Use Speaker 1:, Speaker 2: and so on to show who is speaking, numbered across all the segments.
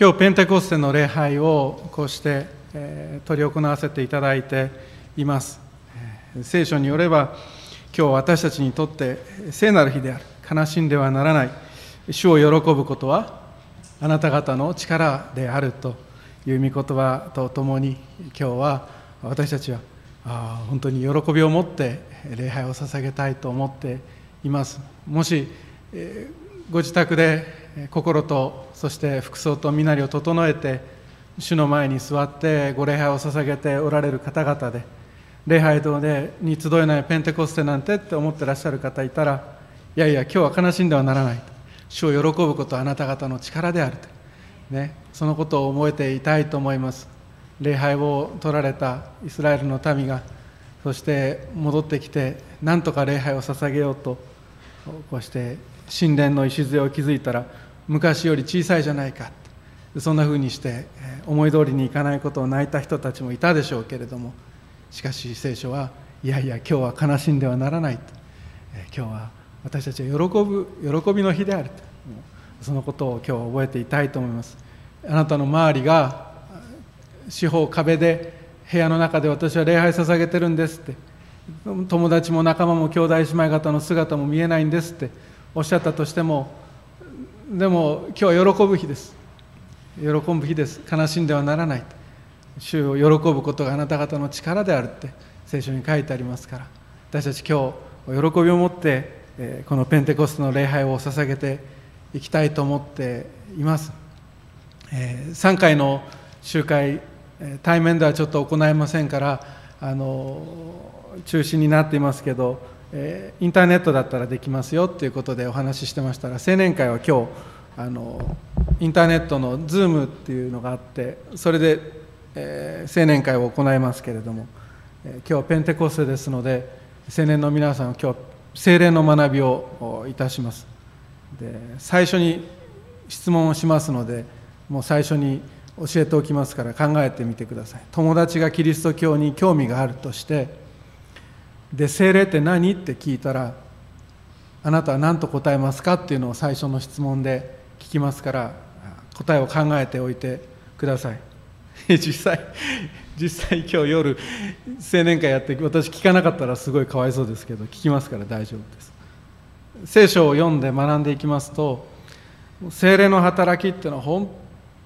Speaker 1: 今日ペンテコステの礼拝をこうしてえー、執り行わせていただいています、聖書によれば今日私たちにとって聖なる日である。悲しんではならない。主を喜ぶことはあなた方の力であるという御言葉とともに今日は私たちはあ本当に喜びを持って礼拝を捧げたいと思っています。もし、えー、ご自宅で心とそして服装と身なりを整えて主の前に座ってご礼拝を捧げておられる方々で礼拝堂でに集えないペンテコステなんてって思ってらっしゃる方いたらいやいや今日は悲しんではならない主を喜ぶことはあなた方の力であると、ね、そのことを覚えていたいと思います。礼拝を取られたイスラエルの民がそして戻ってきて何とか礼拝を捧げようとこうして神殿の礎を築いたら昔より小さいじゃないかそんなふうにして思い通りにいかないことを泣いた人たちもいたでしょうけれどもしかし聖書はいやいや今日は悲しんではならないと。今日は私たちは喜ぶ喜びの日であると。そのことを今日覚えていたいと思います。あなたの周りが四方壁で部屋の中で私は礼拝捧げてるんですって。友達も仲間も兄弟姉妹方の姿も見えないんですって。おっしゃったとしてもでも今日は喜ぶ日です。喜ぶ日です。悲しんではならない。主を喜ぶことがあなた方の力であるって聖書に書いてありますから。私たち今日喜びを持ってこのペンテコステの礼拝を捧げていきたいと思っています。3回の集会対面ではちょっと行えませんからあの中止になっていますけどえインターネットだったらできますよということでお話ししてましたら青年会は今日あのインターネットの Zoom っていうのがあってそれで、えー、青年会を行いますけれども、えー、今日はペンテコステですので青年の皆さん今日精霊の学びをいたします。で最初に質問をしますのでもう最初に教えておきますから考えてみてください。友達がキリスト教に興味があるとしてで精霊って何？って聞いたらあなたは何と答えますか？っていうのを最初の質問で聞きますから答えを考えておいてください。実際実際今日夜青年会やって私聞かなかったらすごいかわいそうですけど聞きますから大丈夫です。聖書を読んで学んでいきますと精霊の働きっていうのは本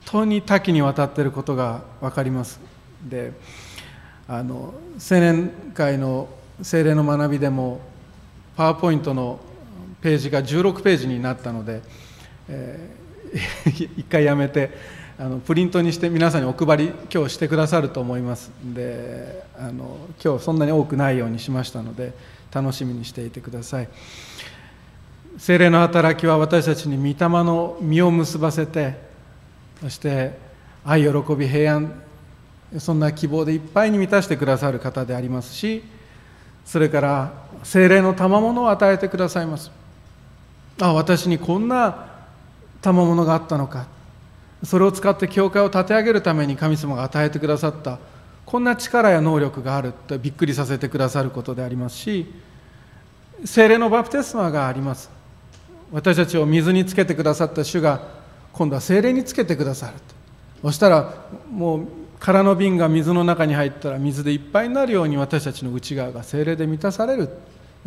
Speaker 1: 当に多岐にわたっていることが分かります。であの青年会の精霊の学びでもパワーポイントのページが16ページになったのでえー、一回やめてあのプリントにして皆さんにお配り今日してくださると思います。であの今日そんなに多くないようにしましたので楽しみにしていてください。精霊の働きは私たちに御霊の実を結ばせてそして愛喜び平安そんな希望でいっぱいに満たしてくださる方でありますしそれから精霊の賜物を与えてくださいます。あ私にこんな賜物があったのか。それを使って教会を立て上げるために神様が与えてくださった。こんな力や能力があるとびっくりさせてくださることでありますし精霊のバプテスマがあります。私たちを水につけてくださった主が今度は精霊につけてくださるそしたらもう空の瓶が水の中に入ったら水でいっぱいになるように私たちの内側が精霊で満たされる。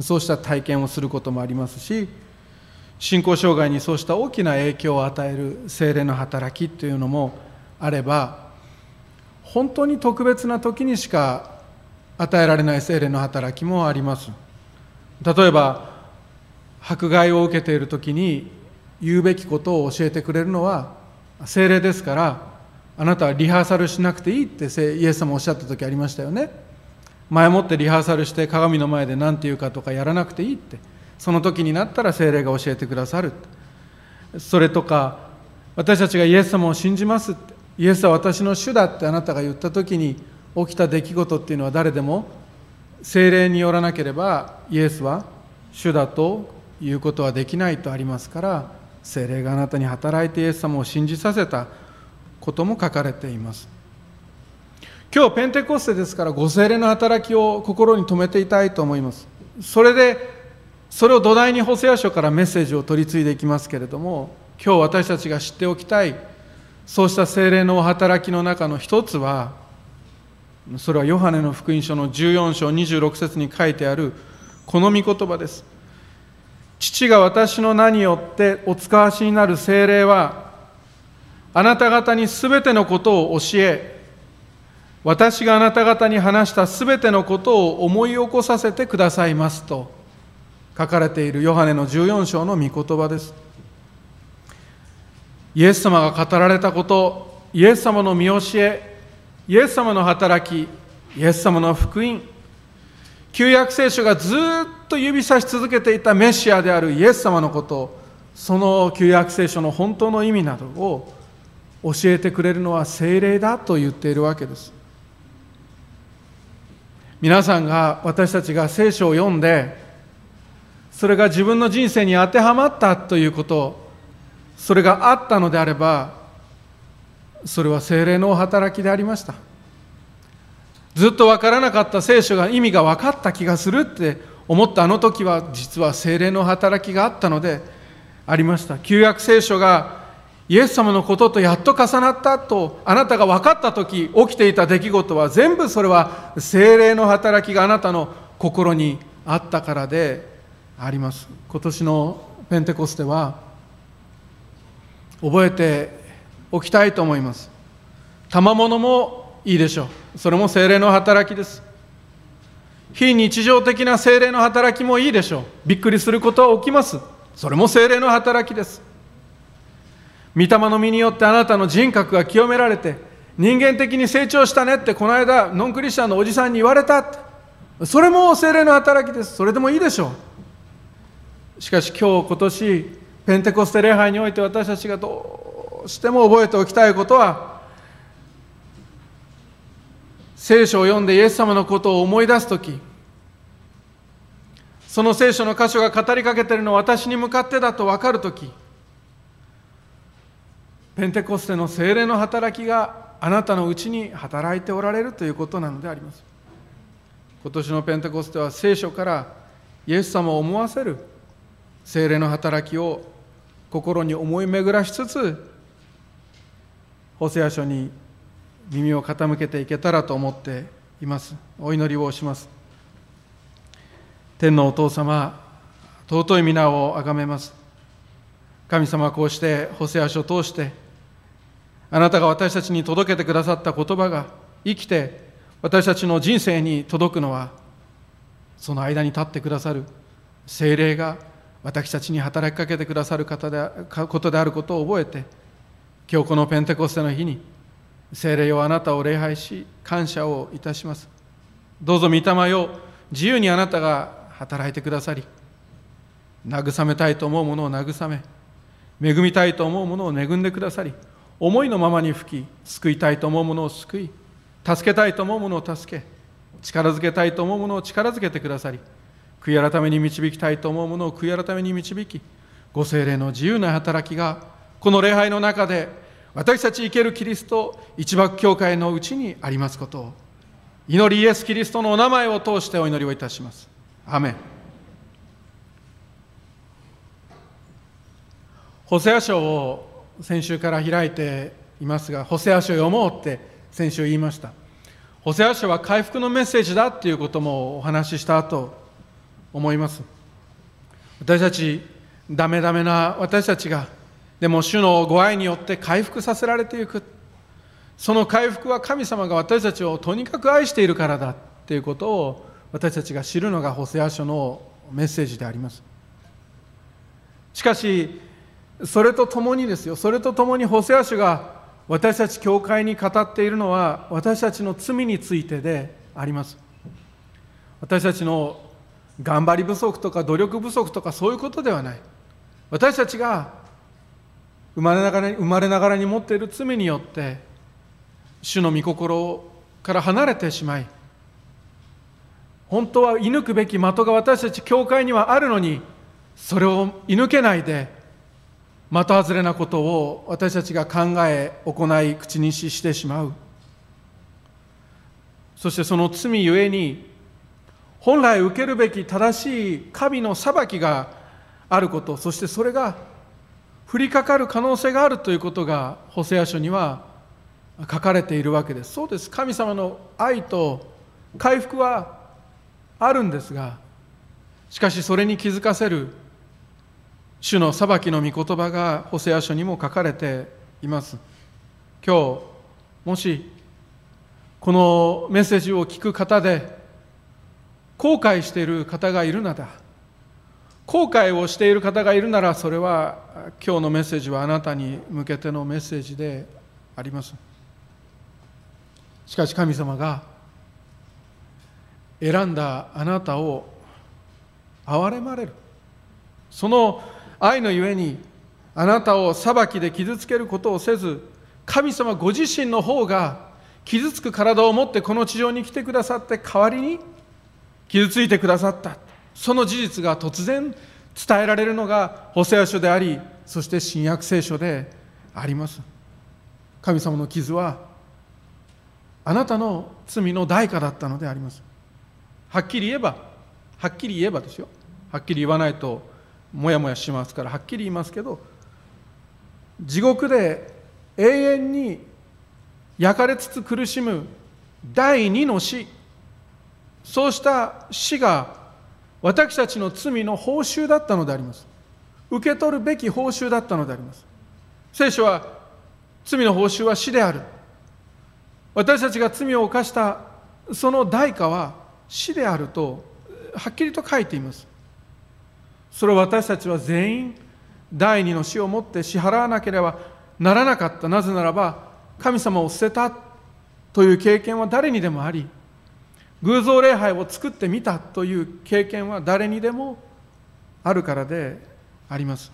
Speaker 1: そうした体験をすることもありますし信仰障害にそうした大きな影響を与える精霊の働きというのもあれば本当に特別な時にしか与えられない精霊の働きもあります。例えば迫害を受けている時に言うべきことを教えてくれるのは精霊ですからあなたはリハーサルしなくていいってイエス様おっしゃった時ありましたよね。前もってリハーサルして鏡の前で何て言うかとかやらなくていいって。その時になったら精霊が教えてくださるそれとか私たちがイエス様を信じますイエスは私の主だってあなたが言った時に起きた出来事っていうのは誰でも精霊によらなければイエスは主だということはできないとありますから精霊があなたに働いてイエス様を信じさせた。ことも書かれています。今日ペンテコステですからご精霊の働きを心に留めていたいと思います。それでそれを土台にホセア書からメッセージを取り継いでいきますけれども今日私たちが知っておきたいそうした精霊の働きの中の一つはそれはヨハネの福音書の14章26節に書いてあるこの御言葉です。父が私の名によってお使わしになる精霊はあなた方にすべてのことを教え私があなた方に話したすべてのことを思い起こさせてくださいますと書かれているヨハネの14章の御言葉です。イエス様が語られたことイエス様の見教えイエス様の働きイエス様の福音。旧約聖書がずっと指さし続けていたメシアであるイエス様のことその旧約聖書の本当の意味などを教えてくれるのは精霊だと言っているわけです。皆さんが私たちが聖書を読んでそれが自分の人生に当てはまったということそれがあったのであればそれは精霊の働きでありました。ずっと分からなかった聖書が意味が分かった気がするって思ったあの時は実は精霊の働きがあったのでありました。旧約聖書がイエス様のこととやっと重なったとあなたが分かった時起きていた出来事は全部それは精霊の働きがあなたの心にあったからであります。今年のペンテコステは覚えておきたいと思います。賜物もいいでしょう。それも精霊の働きです。非日常的な精霊の働きもいいでしょう。びっくりすることは起きます。それも精霊の働きです。御霊の実によってあなたの人格が清められて人間的に成長したねってこの間ノンクリスチャンのおじさんに言われたそれも精霊の働きです。それでもいいでしょう。しかし今日今年ペンテコステ礼拝において私たちがどうしても覚えておきたいことは聖書を読んでイエス様のことを思い出す時その聖書の箇所が語りかけているのは私に向かってだと分かる時ペンテコステの精霊の働きがあなたのうちに働いておられるということなのであります。今年のペンテコステは聖書からイエス様を思わせる精霊の働きを心に思い巡らしつつホセア書に耳を傾けていけたらと思っています。お祈りをします。天のお父様尊い皆をあがめます。神様はこうしてホセア書を通してあなたが私たちに届けてくださった言葉が生きて私たちの人生に届くのはその間に立ってくださる精霊が私たちに働きかけてくださる方でことであることを覚えて今日このペンテコステの日に聖霊よあなたを礼拝し感謝をいたします。どうぞ御霊よ自由にあなたが働いてくださり慰めたいと思うものを慰め恵みたいと思うものを恵んでくださり思いのままに吹き救いたいと思うものを救い助けたいと思うものを助け力づけたいと思うものを力づけてくださり悔い改めに導きたいと思うものを悔い改めに導きご精霊の自由な働きがこの礼拝の中で私たち生けるキリスト一幕教会のうちにありますことを祈りイエス・キリストのお名前を通してお祈りをいたします。アメンホセア書を先週から開いていますが、ホセア書を読もうって先週言いました。ホセア書は回復のメッセージだっていうこともお話しした後、思います。私たちダメダメな私たちがでも主のご愛によって回復させられていく。その回復は神様が私たちをとにかく愛しているからだっていうことを私たちが知るのがホセア書のメッセージであります。しかしそれとともにですよ。それとともにホセア書が私たち教会に語っているのは私たちの罪についてであります。私たちの頑張り不足とか努力不足とかそういうことではない。私たちが生まれながらに生まれながらに持っている罪によって主の御心から離れてしまい本当は射抜くべき的が私たち教会にはあるのにそれを射抜けないで的外れなことを私たちが考え行い口にししてしまう。そしてその罪ゆえに本来受けるべき正しい神の裁きがあることそしてそれが降りかかる可能性があるということがホセア書には書かれているわけです。そうです。神様の愛と回復はあるんですがしかしそれに気づかせる主の裁きの御言葉がホセア書にも書かれています。今日もしこのメッセージを聞く方で後悔している方がいるなら後悔をしている方がいるならそれは今日のメッセージはあなたに向けてのメッセージであります。しかし神様が選んだあなたを憐れまれる。その愛のゆえにあなたを裁きで傷つけることをせず神様ご自身の方が傷つく体を持ってこの地上に来てくださって代わりに傷ついてくださった。その事実が突然伝えられるのが補正書でありそして新約聖書であります。神様の傷はあなたの罪の代価だったのであります。はっきり言えばはっきり言えばですよ。はっきり言わないともやもやしますからはっきり言いますけど地獄で永遠に焼かれつつ苦しむ第二の死そうした死が私たちの罪の報酬だったのであります。受け取るべき報酬だったのであります。聖書は罪の報酬は死である。私たちが罪を犯したその代価は死であるとはっきりと書いています。それを私たちは全員第二の死をもって支払わなければならなかった。なぜならば神様を捨てたという経験は誰にでもあり偶像礼拝を作ってみたという経験は誰にでもあるからであります。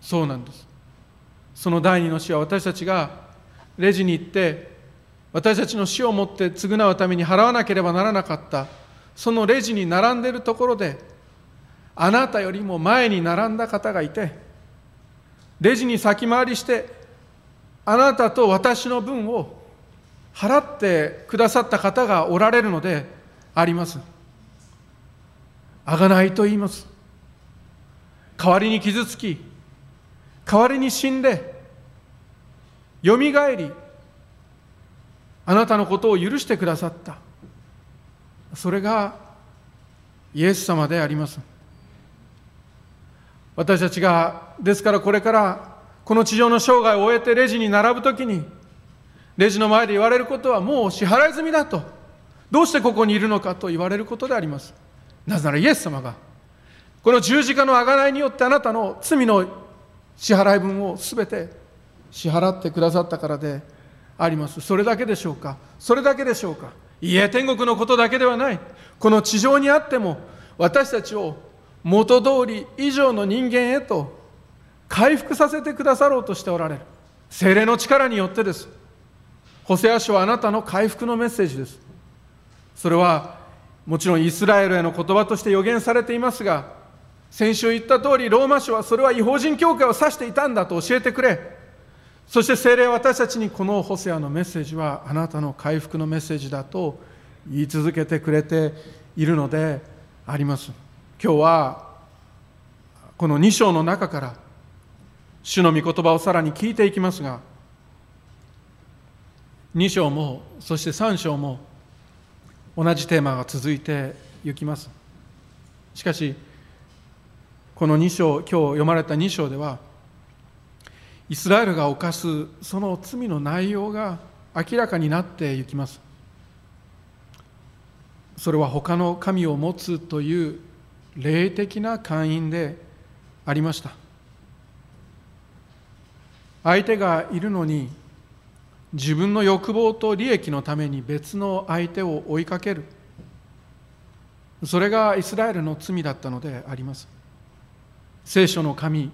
Speaker 1: そうなんです。その第二の死は私たちがレジに行って私たちの死をもって償うために払わなければならなかった。そのレジに並んでいるところであなたよりも前に並んだ方がいてレジに先回りしてあなたと私の分を払ってくださった方がおられるのであります。あがないと言います。代わりに傷つき代わりに死んでよみがえりあなたのことを許してくださった。それがイエス様であります。私たちがですからこれからこの地上の生涯を終えてレジに並ぶときにレジの前で言われることはもう支払い済みだと。どうしてここにいるのかと言われることであります。なぜならイエス様がこの十字架の贖いによってあなたの罪の支払い分を全て支払ってくださったからであります。それだけでしょうか。それだけでしょうか。いいえ天国のことだけではない。この地上にあっても私たちを元通り以上の人間へと回復させてくださろうとしておられる。精霊の力によってです。ホセア書はあなたの回復のメッセージです。それはもちろんイスラエルへの言葉として予言されていますが先週言った通りローマ書はそれは違法人教会を指していたんだと教えてくれ。そして聖霊は私たちにこのホセアのメッセージはあなたの回復のメッセージだと言い続けてくれているのであります。今日はこの2章の中から主の御言葉をさらに聞いていきますが2章もそして3章も同じテーマが続いていきます。しかしこの2章今日読まれた2章ではイスラエルが犯すその罪の内容が明らかになっていきます。それは他の神を持つという霊的な会員でありました。相手がいるのに自分の欲望と利益のために別の相手を追いかける。それがイスラエルの罪だったのであります。聖書の神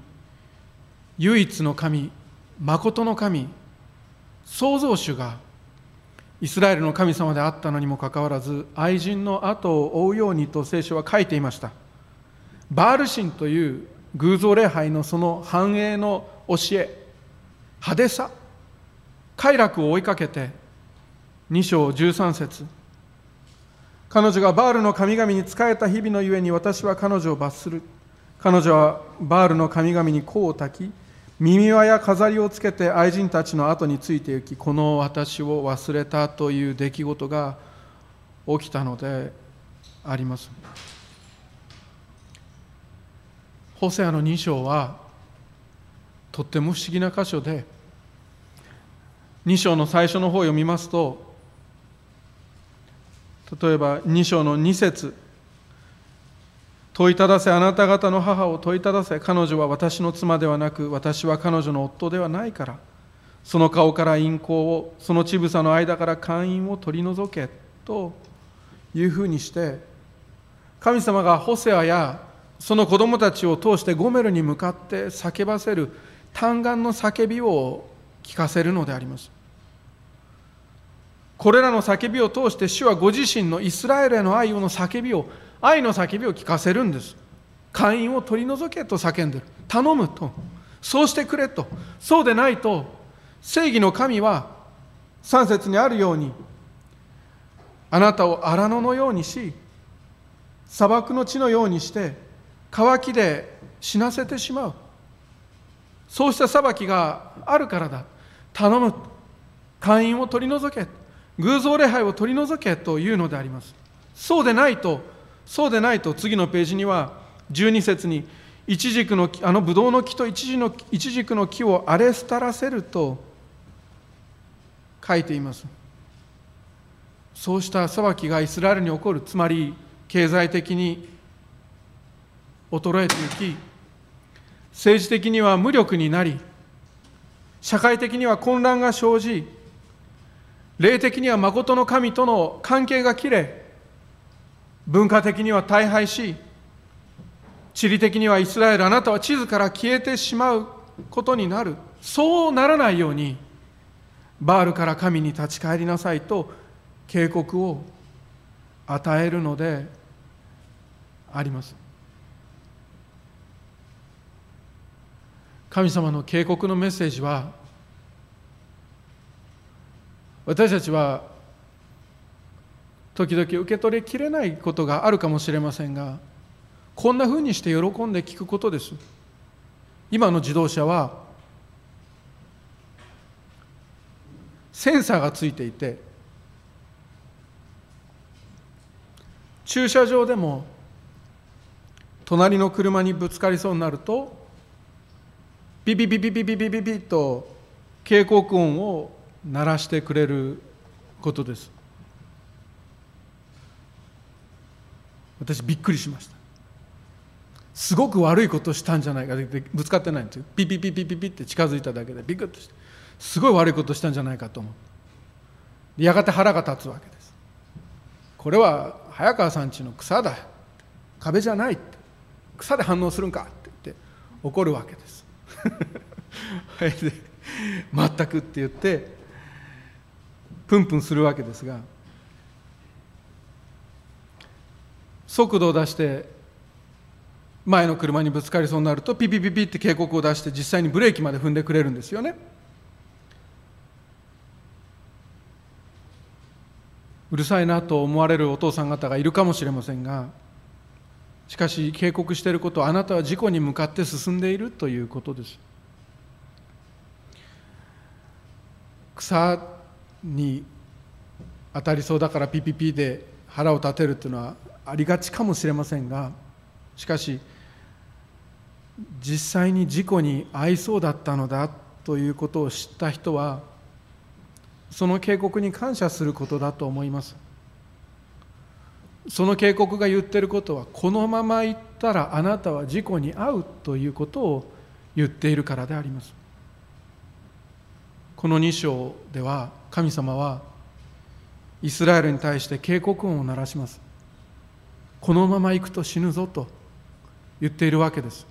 Speaker 1: 唯一の神誠の神創造主がイスラエルの神様であったのにもかかわらず愛人の後を追うようにと聖書は書いていました。バール神という偶像礼拝のその繁栄の教え派手さ快楽を追いかけて2章13節。彼女がバールの神々に仕えた日々のゆえに私は彼女を罰する。彼女はバールの神々に香を焚き耳輪や飾りをつけて愛人たちの後について行きこの私を忘れたという出来事が起きたのであります。ホセアの2章はとっても不思議な箇所で2章の最初の方を読みますと例えば2章の2節問いただせあなた方の母を問いただせ彼女は私の妻ではなく私は彼女の夫ではないからその顔から陰行をその乳房の間から会員を取り除けというふうにして神様がホセアやその子供たちを通してゴメルに向かって叫ばせる嘆願の叫びを聞かせるのであります。これらの叫びを通して主はご自身のイスラエルへの愛の叫びを愛の叫びを聞かせるんです。会員を取り除けと叫んでる。頼むと。そうしてくれと。そうでないと。正義の神は3節にあるようにあなたを荒野のようにし砂漠の地のようにして乾きで死なせてしまう。そうした裁きがあるからだ。頼む。会員を取り除け。偶像礼拝を取り除けというのであります。そうでないとそうでないと次のページには12節にイチジクのあのブドウの木とイチジのイチジクの木を荒れ廃らせると書いています。そうした裁きがイスラエルに起こる。つまり経済的に衰えていき政治的には無力になり社会的には混乱が生じ霊的には誠の神との関係が切れ文化的には大敗し地理的にはイスラエルあなたは地図から消えてしまうことになる。そうならないようにバールから神に立ち返りなさいと警告を与えるのであります。神様の警告のメッセージは私たちは時々受け取りきれないことがあるかもしれませんがこんなふうにして喜んで聞くことです。今の自動車はセンサーがついていて駐車場でも隣の車にぶつかりそうになるとビビビビビビビビビと警告音を鳴らしてくれることです私びっくりしましたすごく悪いことしたんじゃないかぶつかってないんですよピピピピピピって近づいただけでビクッとしてすごい悪いことしたんじゃないかと思うやがて腹が立つわけですこれは早川さんちの草だ壁じゃない草で反応するんかって言って怒るわけです 全くって言ってプンプンするわけですが速度を出して前の車にぶつかりそうになるとピピピピって警告を出して実際にブレーキまで踏んでくれるんですよね。うるさいなと思われるお父さん方がいるかもしれませんがしかし警告していることはあなたは事故に向かって進んでいるということです。草に当たりそうだからピピピで腹を立てるというのはありがちかもしれませんがしかし実際に事故に遭いそうだったのだということを知った人はその警告に感謝することだと思います。その警告が言ってることはこのまま行ったらあなたは事故に遭うということを言っているからであります。この2章では神様はイスラエルに対して警告音を鳴らします。このまま行くと死ぬぞと言っているわけです。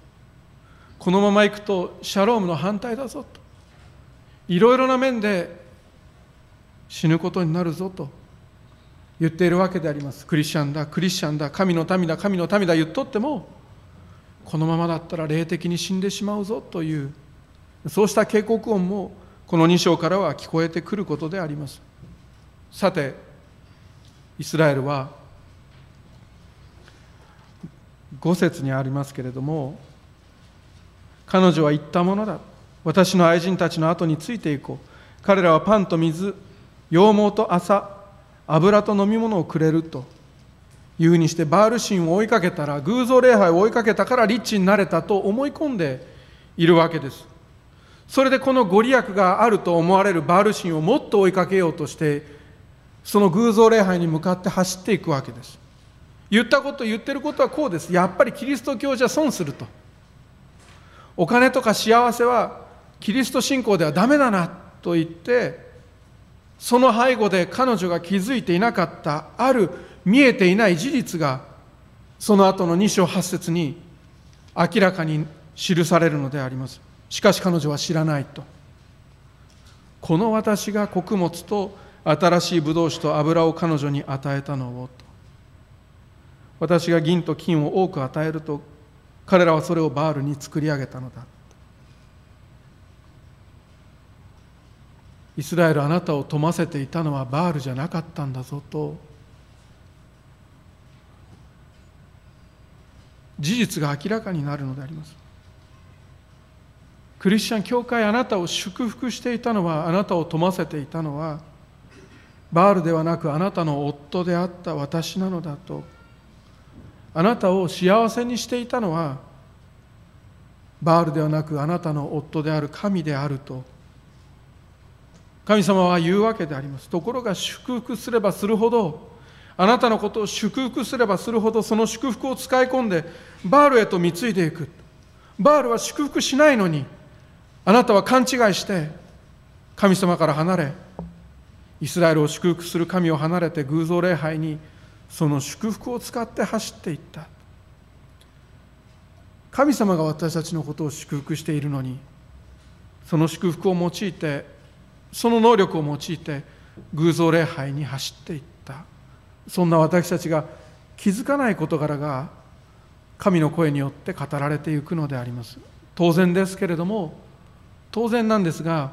Speaker 1: このまま行くとシャロームの反対だぞと。いろいろな面で死ぬことになるぞと。言っているわけであります。クリスチャンだクリスチャンだ神の民だ神の民だ言っとってもこのままだったら霊的に死んでしまうぞというそうした警告音もこの2章からは聞こえてくることであります。さてイスラエルは5節にありますけれども彼女は言ったものだ。私の愛人たちの後についていこう。彼らはパンと水羊毛と朝油と飲み物をくれると。いうふうにしてバール神を追いかけたら偶像礼拝を追いかけたからリッチになれたと思い込んでいるわけです。それでこのご利益があると思われるバール神をもっと追いかけようとしてその偶像礼拝に向かって走っていくわけです。言ったこと言ってることはこうです。やっぱりキリスト教じゃ損すると。お金とか幸せはキリスト信仰ではダメだなと言ってその背後で彼女が気づいていなかったある見えていない事実がその後の2章8節に明らかに記されるのであります。しかし彼女は知らないと。この私が穀物と新しいブドウ酒と油を彼女に与えたのをと。私が銀と金を多く与えると彼らはそれをバールに作り上げたのだイスラエルあなたを富ませていたのはバールじゃなかったんだぞと。事実が明らかになるのであります。クリスチャン教会あなたを祝福していたのはあなたを富ませていたのはバールではなくあなたの夫であった私なのだと。あなたを幸せにしていたのはバールではなくあなたの夫である神であると。神様は言うわけであります。ところが祝福すればするほどあなたのことを祝福すればするほどその祝福を使い込んでバールへと貢いでいく。バールは祝福しないのにあなたは勘違いして神様から離れイスラエルを祝福する神を離れて偶像礼拝にその祝福を使って走っていった。神様が私たちのことを祝福しているのにその祝福を用いてその能力を用いて偶像礼拝に走っていった。そんな私たちが気づかない事柄が神の声によって語られていくのであります。当然ですけれども当然なんですが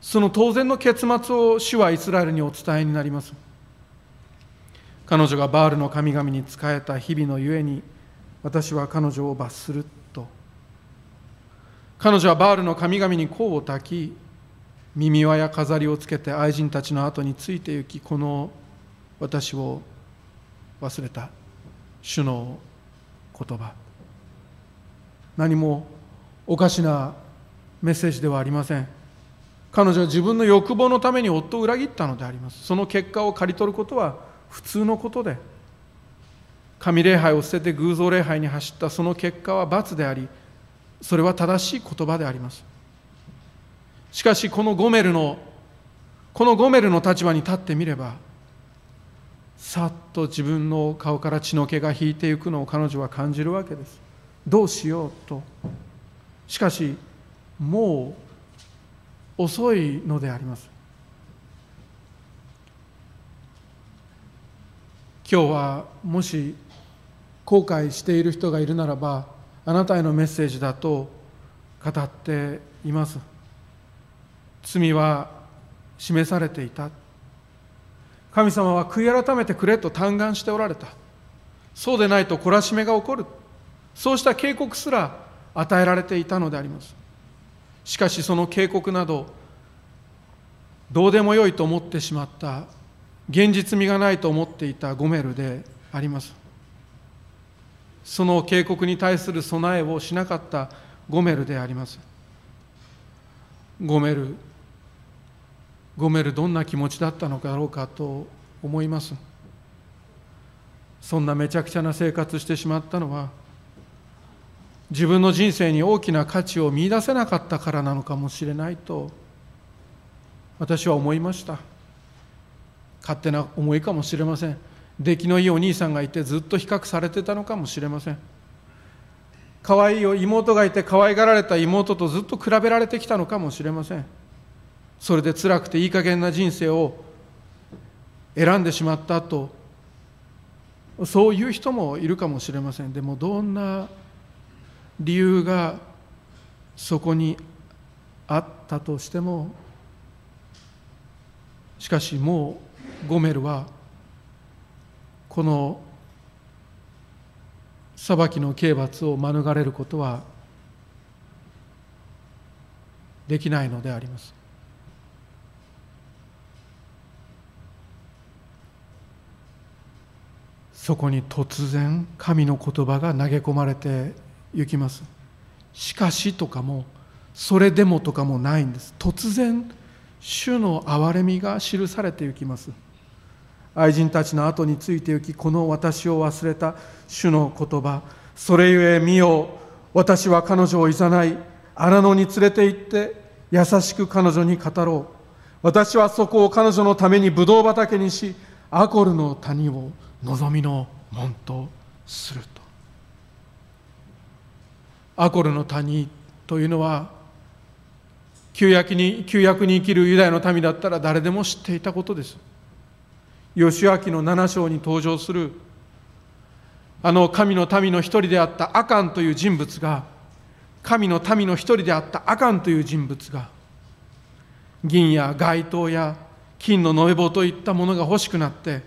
Speaker 1: その当然の結末を主はイスラエルにお伝えになります。彼女がバールの神々に仕えた日々のゆえに私は彼女を罰すると。彼女はバールの神々に甲を焚き耳輪や飾りをつけて愛人たちの後について行きこの私を忘れた主の言葉。何もおかしなメッセージではありません。彼女は自分の欲望のために夫を裏切ったのであります。その結果を刈り取ることは普通のことで。神礼拝を捨てて偶像礼拝に走ったその結果は罰でありそれは正しい言葉であります。しかしこのゴメルのこのゴメルの立場に立ってみればさっと自分の顔から血の気が引いていくのを彼女は感じるわけです。どうしようと。しかしもう遅いのであります。今日はもし後悔している人がいるならばあなたへのメッセージだと語っています。罪は示されていた。神様は悔い改めてくれと嘆願しておられた。そうでないと懲らしめが起こる。そうした警告すら与えられていたのであります。しかしその警告などどうでもよいと思ってしまった。現実味がないと思っていた。ゴメルであります。その警告に対する備えをしなかった。ゴメルであります。ゴメルゴメルどんな気持ちだったのだろうかと思います。そんなめちゃくちゃな生活してしまったのは自分の人生に大きな価値を見いだせなかったからなのかもしれないと私は思いました。勝手な思いかもしれません。出来のいいお兄さんがいてずっと比較されてたのかもしれません。可愛い妹がいて可愛がられた妹とずっと比べられてきたのかもしれません。それで辛くていい加減な人生を選んでしまったとそういう人もいるかもしれません。でもどんな理由がそこにあったとしてもしかしもうゴメルはこの裁きの刑罰を免れることはできないのであります。そこに突然神の言葉が投げ込まれてゆきます。しかしとかもそれでもとかもないんです。突然主の憐れみが記されてゆきます。愛人たちの後について行きこの私を忘れた主の言葉。それゆえ見よ私は彼女をいざない。荒野に連れて行って優しく彼女に語ろう。私はそこを彼女のためにブドウ畑にしアコルの谷を望みの門とすると。アコルの谷というのは旧約に旧約に生きるユダヤの民だったら誰でも知っていたことです。義明の7章に登場するあの神の民の一人であったアカンという人物が神の民の一人であったアカンという人物が銀や街灯や金の延べ棒といったものが欲しくなって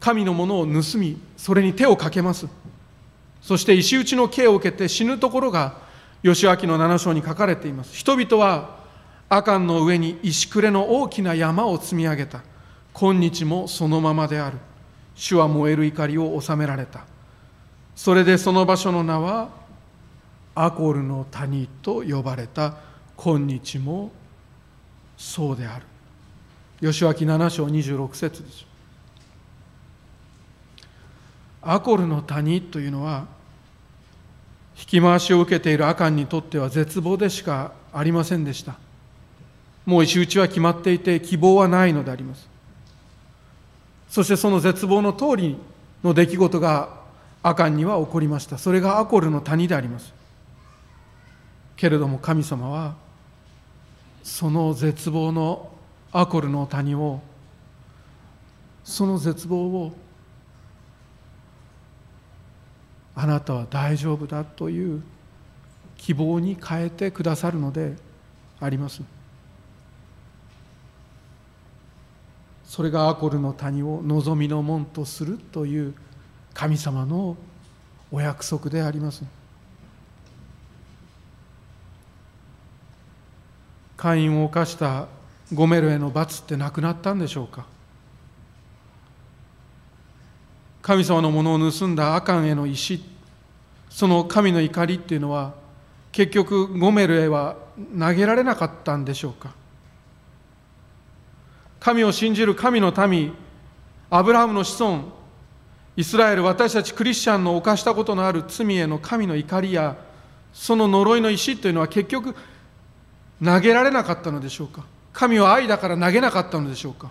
Speaker 1: 神のものを盗みそれに手をかけます。そして石打ちの刑を受けて死ぬところが義明の七章に書かれています。人々はアカンの上に石くれの大きな山を積み上げた。今日もそのままである。主は燃える怒りを収められた。それでその場所の名はアコルの谷と呼ばれた。今日もそうである。義明7章26節です。アコルの谷というのは引き回しを受けているアカンにとっては絶望でしかありませんでした。もう石打ちは決まっていて希望はないのであります。そしてその絶望の通りの出来事がアカンには起こりました。それがアコルの谷であります。けれども神様はその絶望のアコルの谷をその絶望をあなたは大丈夫だという希望に変えてくださるのであります。それがアコルの谷を望みの門とするという神様のお約束であります。会員を犯したゴメルへの罰ってなくなったんでしょうか？神様のものを盗んだアカンへの石。その神の怒りっていうのは結局ゴメルへは投げられなかったんでしょうか。神を信じる神の民アブラハムの子孫イスラエル私たちクリスチャンの犯したことのある罪への神の怒りやその呪いの石というのは結局投げられなかったのでしょうか。神は愛だから投げなかったのでしょうか。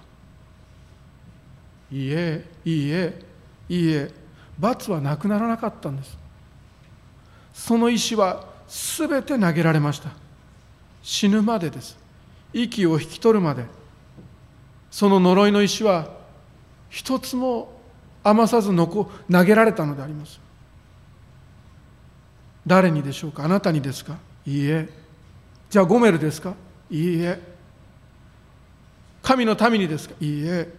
Speaker 1: いいえいいえ。いいえ罰はなくならなかったんです。その石は全て投げられました。死ぬまでです。息を引き取るまで。その呪いの石は一つも余さず残投げられたのであります。誰にでしょうか？あなたにですか？いいえ。じゃあゴメルですか？いいえ。神の民にですか？いいえ。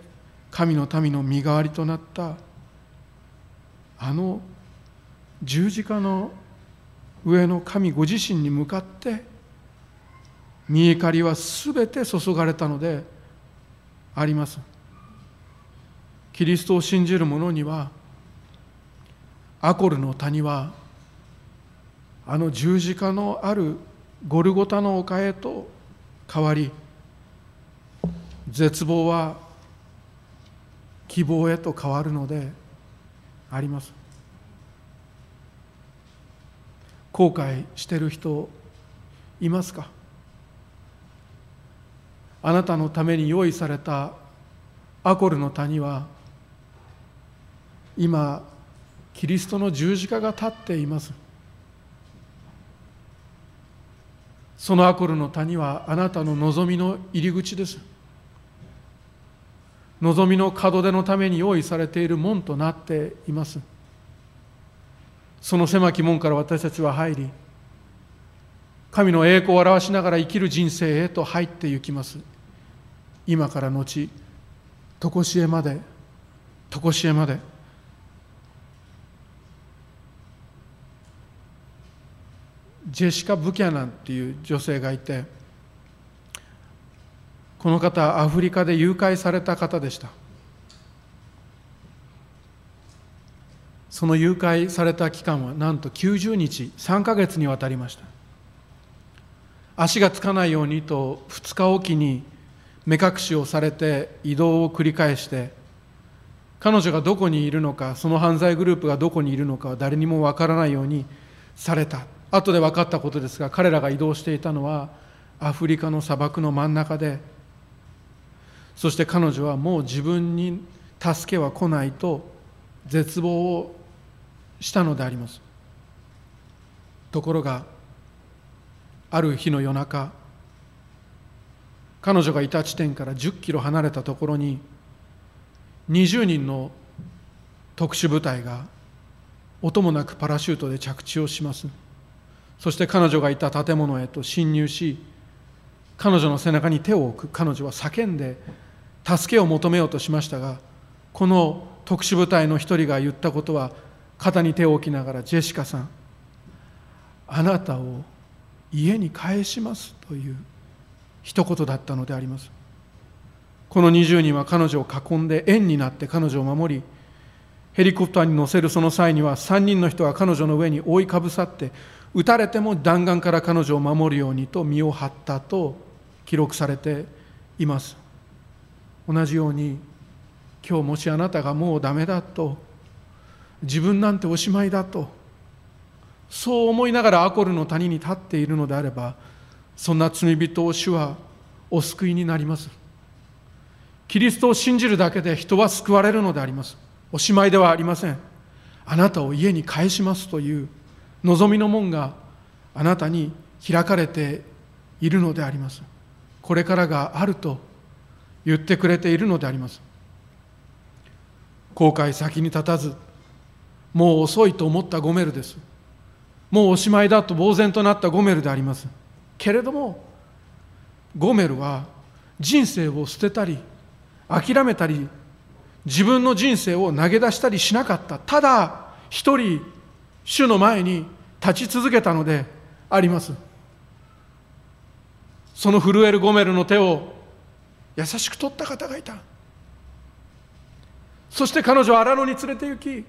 Speaker 1: 神の民の身代わりとなった。あの十字架の上の神ご自身に向かって見怒りは全て注がれたのであります。キリストを信じる者にはアコルの谷はあの十字架のあるゴルゴタの丘へと変わり絶望は希望へと変わるのであります。後悔してる人いますか？あなたのために用意されたアコルの谷は今キリストの十字架が立っています。そのアコルの谷はあなたの望みの入り口です。望みの門出のために用意されている門となっています。その狭き門から私たちは入り神の栄光を表しながら生きる人生へと入っていきます。今から後常しえまで常しえまで。ジェシカ・ブキャナンっていう女性がいてこの方アフリカで誘拐された方でした。その誘拐された期間はなんと90日3ヶ月にわたりました。足がつかないようにと2日おきに目隠しをされて移動を繰り返して彼女がどこにいるのかその犯罪グループがどこにいるのかは誰にもわからないようにされた。後で分かったことですが彼らが移動していたのはアフリカの砂漠の真ん中でそして彼女はもう自分に助けは来ないと絶望をしたのであります。ところがある日の夜中彼女がいた地点から10キロ離れたところに20人の特殊部隊が音もなくパラシュートで着地をします。そして彼女がいた建物へと侵入し彼女の背中に手を置く。彼女は叫んで助けを求めようとしましたがこの特殊部隊の一人が言ったことは肩に手を置きながらジェシカさんあなたを家に帰しますという一言だったのであります。この20人は彼女を囲んで円になって彼女を守りヘリコプターに乗せるその際には3人の人が彼女の上に覆いかぶさって撃たれても弾丸から彼女を守るようにと身を張ったと記録されています。同じように今日もしあなたがもうダメだと自分なんておしまいだとそう思いながらアコルの谷に立っているのであればそんな罪人を主はお救いになります。キリストを信じるだけで人は救われるのであります。おしまいではありません。あなたを家に返しますという望みの門があなたに開かれているのであります。これからがあると言ってくれているのであります。後悔先に立たずもう遅いと思ったゴメルです。もうおしまいだと呆然となったゴメルであります。けれどもゴメルは人生を捨てたり諦めたり自分の人生を投げ出したりしなかった。ただ一人主の前に立ち続けたのであります。その震えるゴメルの手を優しく取った方がいた。そして彼女は荒野に連れて行き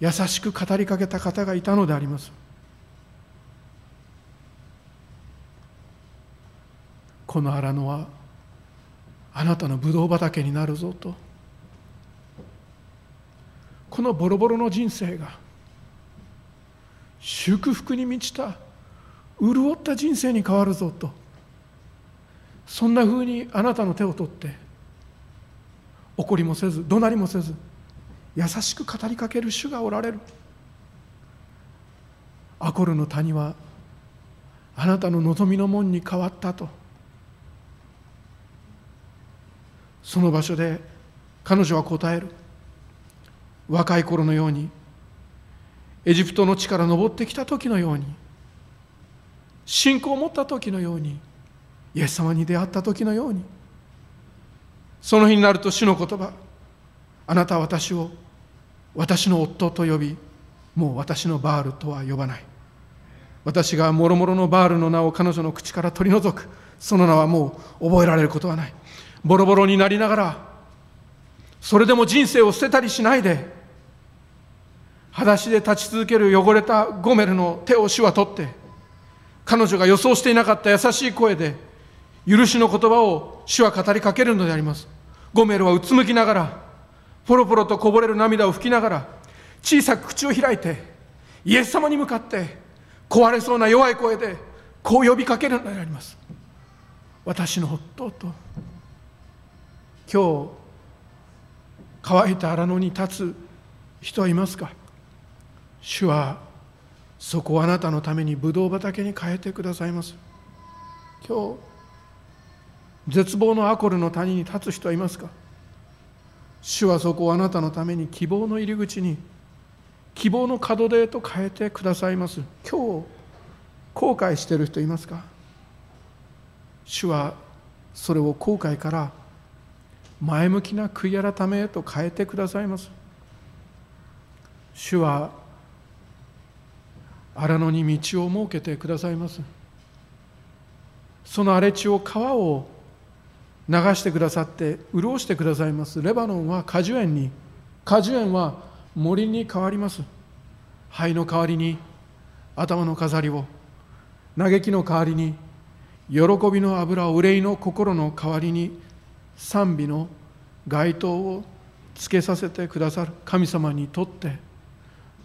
Speaker 1: 優しく語りかけた方がいたのであります。この荒野はあなたのブドウ畑になるぞと。このボロボロの人生が祝福に満ちた潤った人生に変わるぞと。そんなふうにあなたの手を取って怒りもせず怒鳴りもせず優しく語りかける主がおられる。アコルの谷はあなたの望みの門に変わったと。その場所で彼女は答える。若い頃のようにエジプトの地から登ってきた時のように信仰を持った時のようにイエス様に出会った時のように。その日になると主の言葉あなたは私を私の夫と呼びもう私のバールとは呼ばない。私がもろもろのバールの名を彼女の口から取り除く。その名はもう覚えられることはない。ボロボロになりながらそれでも人生を捨てたりしないで裸足で立ち続ける汚れたゴメルの手を主は取って彼女が予想していなかった優しい声で許しの言葉を主は語りかけるのであります。ゴメルはうつむきながらポロポロとこぼれる涙を拭きながら小さく口を開いてイエス様に向かって壊れそうな弱い声でこう呼びかけるのであります。私の夫と今日乾いた荒野に立つ人はいますか？主はそこをあなたのためにブドウ畑に変えてくださいます。今日絶望のアコルの谷に立つ人はいますか？主はそこをあなたのために希望の入り口に希望の門出へと変えてくださいます。今日後悔している人いますか？主はそれを後悔から前向きな悔い改めへと変えてくださいます。主は荒野に道を設けてくださいます。その荒れ地を川を流してくださって潤してくださいます。レバノンは果樹園に果樹園は森に変わります。灰の代わりに頭の飾りを嘆きの代わりに喜びの油を憂いの心の代わりに賛美の街灯をつけさせてくださる。神様にとって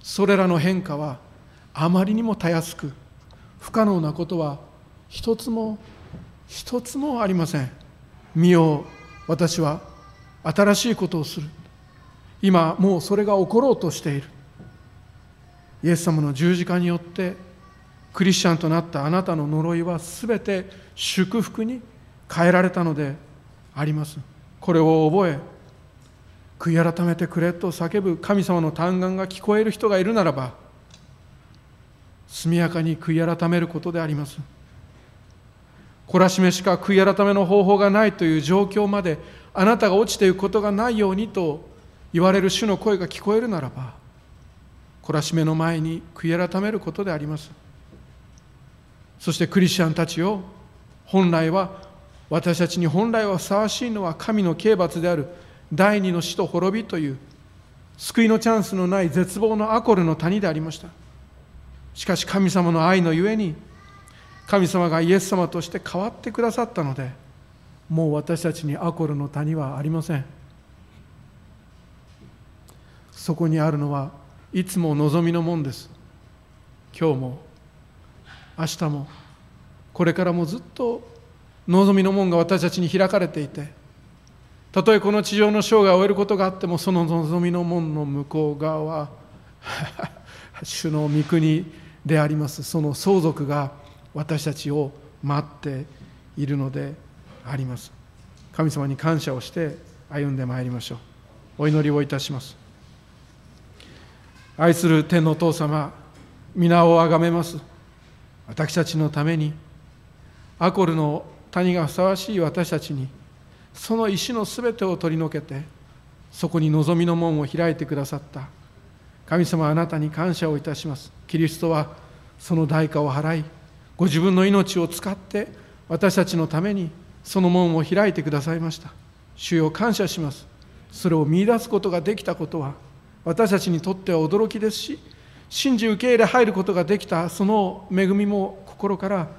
Speaker 1: それらの変化はあまりにもたやすく不可能なことは一つも一つもありません。見よう。私は新しいことをする。今もうそれが起ころうとしている。イエス様の十字架によってクリスチャンとなったあなたの呪いは全て祝福に変えられたのであります。これを覚え悔い改めてくれと叫ぶ神様の嘆願が聞こえる人がいるならば速やかに悔い改めることであります。懲らしめしか悔い改めの方法がないという状況まであなたが落ちていくことがないようにと言われる主の声が聞こえるならば懲らしめの前に悔い改めることであります。そしてクリスチャンたちを本来は私たちに本来はふさわしいのは神の刑罰である第二の死と滅びという救いのチャンスのない絶望のアコルの谷でありました。しかし神様の愛のゆえに神様がイエス様として変わってくださったのでもう私たちにアコルの谷はありません。そこにあるのはいつも望みのもんです。今日も明日もこれからもずっと望みの門が私たちに開かれていてたとえこの地上の生涯を終えることがあってもその望みの門の向こう側は 主の御国であります。その相続が私たちを待っているのであります。神様に感謝をして歩んでまいりましょう。お祈りをいたします。愛する天のお父様皆をあがめます。私たちのためにアコルの谷がふさわしい私たちにその石のすべてを取り除けてそこに望みの門を開いてくださった。神様あなたに感謝をいたします。キリストはその代価を払いご自分の命を使って私たちのためにその門を開いてくださいました。主よ感謝します。それを見いだすことができたことは私たちにとっては驚きですし信じ受け入れ入ることができたその恵みも心から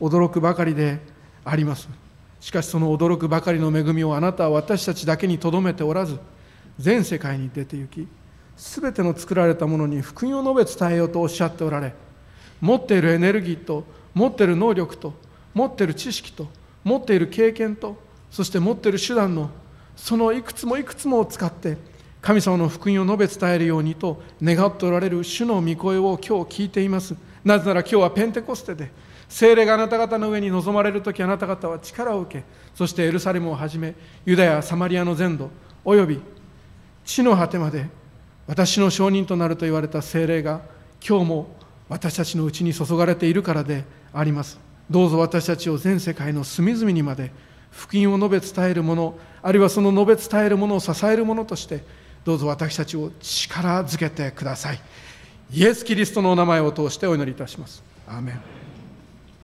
Speaker 1: 驚くばかりであります。しかしその驚くばかりの恵みをあなたは私たちだけにとどめておらず全世界に出て行き全ての作られたものに福音を述べ伝えようとおっしゃっておられ持っているエネルギーと持っている能力と持っている知識と持っている経験とそして持っている手段のそのいくつもいくつもを使って神様の福音を述べ伝えるようにと願っておられる主の御声を今日聞いています。なぜなら今日はペンテコステで精霊があなた方の上に臨まれる時あなた方は力を受けそしてエルサレムをはじめユダヤサマリアの全土および地の果てまで私の証人となると言われた精霊が今日も私たちのうちに注がれているからであります。どうぞ私たちを全世界の隅々にまで福音を述べ伝えるものあるいはその述べ伝えるものを支えるものとしてどうぞ私たちを力づけてください。イエス・キリストのお名前を通してお祈りいたします。アーメン。